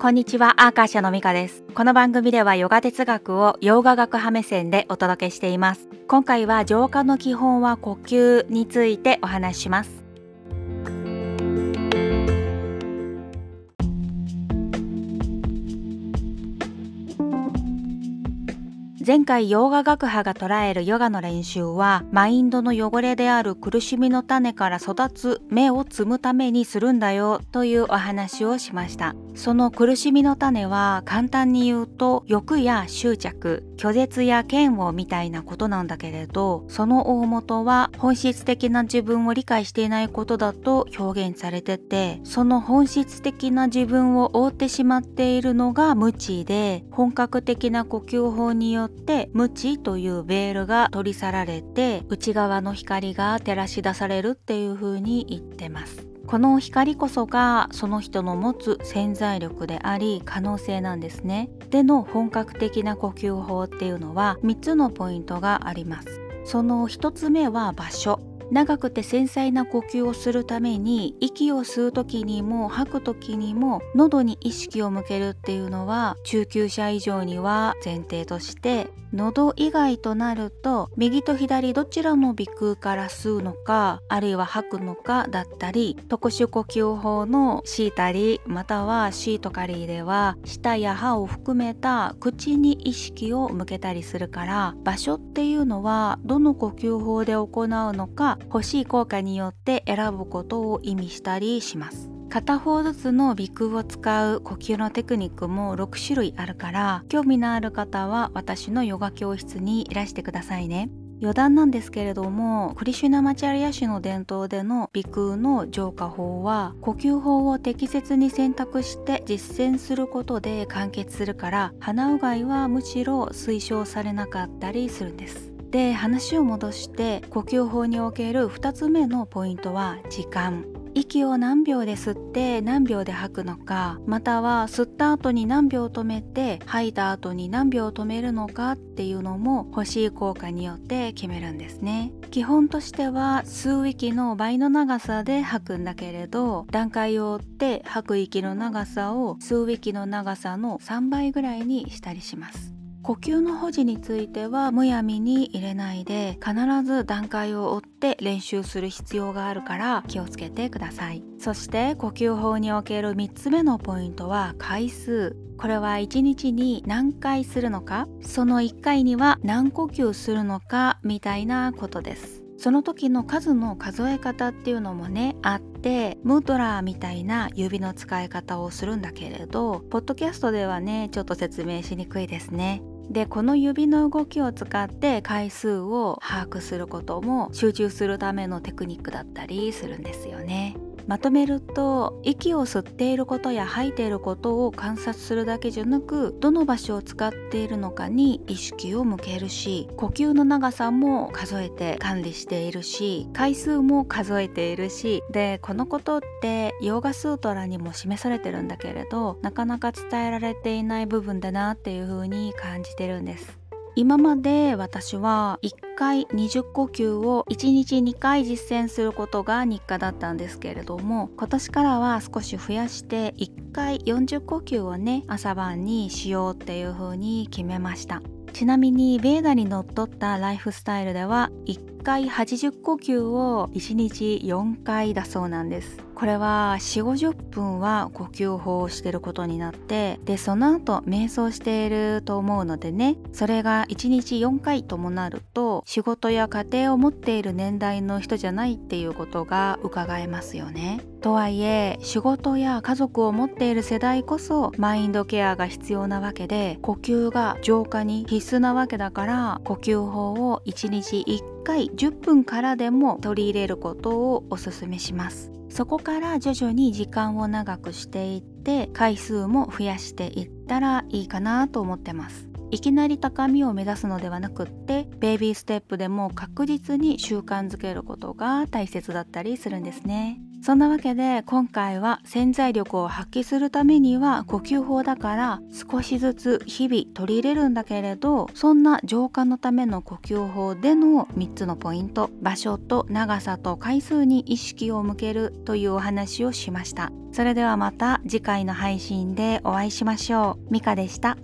こんにちは、アーカーシャのミカです。この番組ではヨガ哲学をヨガ学派目線でお届けしています。今回は浄化の基本は呼吸についてお話しします。前回ヨガ学派が捉えるヨガの練習はマインドの汚れである苦しみの種から育つ芽を摘むためにするんだよというお話をしました。その苦しみの種は簡単に言うと欲や執着拒絶や嫌悪みたいなことなんだけれどその大元は本質的な自分を理解していないことだと表現されててその本質的な自分を覆ってしまっているのが無知で本格的な呼吸法によって無知というベールが取り去られて内側の光が照らし出されるっていう風に言ってます。この光こそがその人の持つ潜在力であり可能性なんですね。での本格的な呼吸法っていうのは3つのポイントがあります。その1つ目は場所。長くて繊細な呼吸をするために息を吸う時にも吐く時にも喉に意識を向けるっていうのは中級者以上には前提として喉以外となると右と左どちらの鼻腔から吸うのかあるいは吐くのかだったり特殊呼吸法のシータリまたはシートカリーでは舌や歯を含めた口に意識を向けたりするから場所っていうのはどの呼吸法で行うのか欲しい効果によって選ぶことを意味したりします。片方ずつの鼻腔を使う呼吸のテクニックも6種類あるから興味のある方は私のヨガ教室にいらしてくださいね余談なんですけれどもクリシュナマチャリア氏の伝統での鼻腔の浄化法は呼吸法を適切に選択して実践することで完結するから鼻うがいはむしろ推奨されなかったりするんですで話を戻して呼吸法における2つ目のポイントは時間。息を何秒で吸って何秒で吐くのかまたは吸った後に何秒止めて吐いた後に何秒止めるのかっていうのも欲しい効果によって決めるんですね。基本としては吸う息の倍の長さで吐くんだけれど段階を追って吐く息の長さを吸う息の長さの3倍ぐらいにしたりします。呼吸の保持についてはむやみに入れないで必ず段階を追って練習する必要があるから気をつけてください。そして呼吸法における3つ目のポイントは回数。これは1日に何回するのか？その1回には何呼吸するのか？みたいなことです。その時の数の数え方っていうのもねあってムードラーみたいな指の使い方をするんだけれどポッドキャストではねちょっと説明しにくいですね。でこの指の動きを使って回数を把握することも集中するためのテクニックだったりするんですよね。まとめると息を吸っていることや吐いていることを観察するだけじゃなくどの場所を使っているのかに意識を向けるし呼吸の長さも数えて管理しているし回数も数えているしでこのことってヨーガスートラにも示されてるんだけれどなかなか伝えられていない部分だなっていう風に感じてるんです。今まで私は1回20呼吸を1日2回実践することが日課だったんですけれども今年からは少し増やして1回40呼吸をね朝晩にしようっていう風に決めました。ちなみにベーダにのっとったライフスタイルでは1回80呼吸を1日4回だそうなんです。これは4 5 0分は呼吸法をしてることになってでその後瞑想していると思うのでねそれが1日4回ともなると仕事や家庭を持っている年代の人じゃないっていうことが伺えますよね。とはいえ仕事や家族を持っている世代こそマインドケアが必要なわけで呼吸が浄化に必須なわけだから呼吸法を1日1回10分からでも取り入れることをおすすめします。そこから徐々に時間を長くしていって回数も増やしていったらいいかなと思ってますいきなり高みを目指すのではなくってベイビーステップでも確実に習慣づけることが大切だったりするんですね。そんなわけで今回は潜在力を発揮するためには呼吸法だから少しずつ日々取り入れるんだけれどそんな浄化のための呼吸法での3つのポイント場所と長さと回数に意識を向けるというお話をしました。それではまた次回の配信でお会いしましょう。ミカでした。